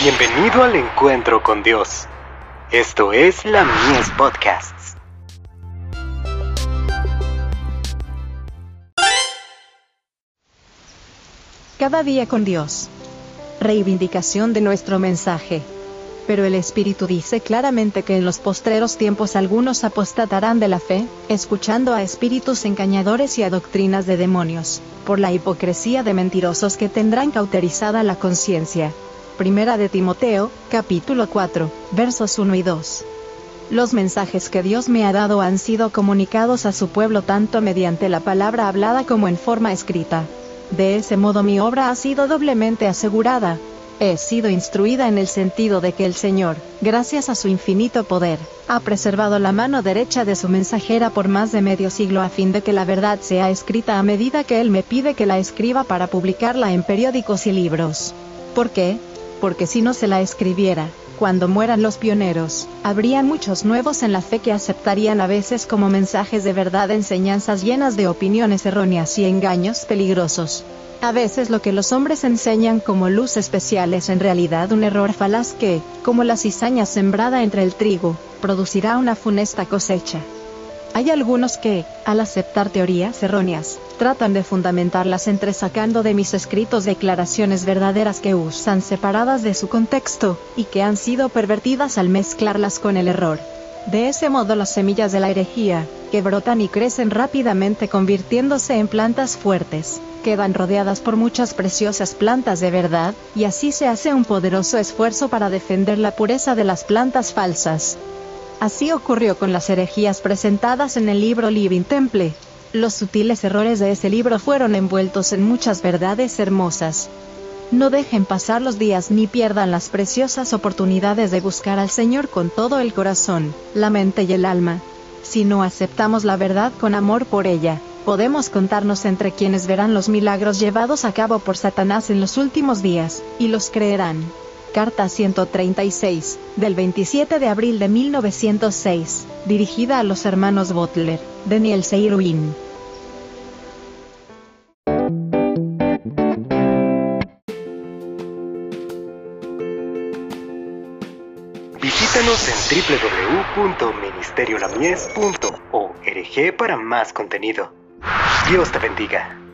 Bienvenido al encuentro con Dios. Esto es la Mies Podcasts. Cada día con Dios. Reivindicación de nuestro mensaje. Pero el Espíritu dice claramente que en los postreros tiempos algunos apostatarán de la fe, escuchando a espíritus engañadores y a doctrinas de demonios, por la hipocresía de mentirosos que tendrán cauterizada la conciencia. Primera de Timoteo, capítulo 4, versos 1 y 2. Los mensajes que Dios me ha dado han sido comunicados a su pueblo tanto mediante la palabra hablada como en forma escrita. De ese modo mi obra ha sido doblemente asegurada. He sido instruida en el sentido de que el Señor, gracias a su infinito poder, ha preservado la mano derecha de su mensajera por más de medio siglo a fin de que la verdad sea escrita a medida que Él me pide que la escriba para publicarla en periódicos y libros. ¿Por qué? Porque si no se la escribiera, cuando mueran los pioneros, habría muchos nuevos en la fe que aceptarían a veces como mensajes de verdad enseñanzas llenas de opiniones erróneas y engaños peligrosos. A veces lo que los hombres enseñan como luz especial es en realidad un error falaz que, como la cizaña sembrada entre el trigo, producirá una funesta cosecha. Hay algunos que, al aceptar teorías erróneas, tratan de fundamentarlas entresacando de mis escritos declaraciones verdaderas que usan separadas de su contexto, y que han sido pervertidas al mezclarlas con el error. De ese modo las semillas de la herejía, que brotan y crecen rápidamente convirtiéndose en plantas fuertes, quedan rodeadas por muchas preciosas plantas de verdad, y así se hace un poderoso esfuerzo para defender la pureza de las plantas falsas. Así ocurrió con las herejías presentadas en el libro Living Temple. Los sutiles errores de ese libro fueron envueltos en muchas verdades hermosas. No dejen pasar los días ni pierdan las preciosas oportunidades de buscar al Señor con todo el corazón, la mente y el alma. Si no aceptamos la verdad con amor por ella, podemos contarnos entre quienes verán los milagros llevados a cabo por Satanás en los últimos días, y los creerán. Carta 136, del 27 de abril de 1906, dirigida a los hermanos Butler, Daniel Seyruin. Visítanos en www.ministeriolamies.org para más contenido. Dios te bendiga.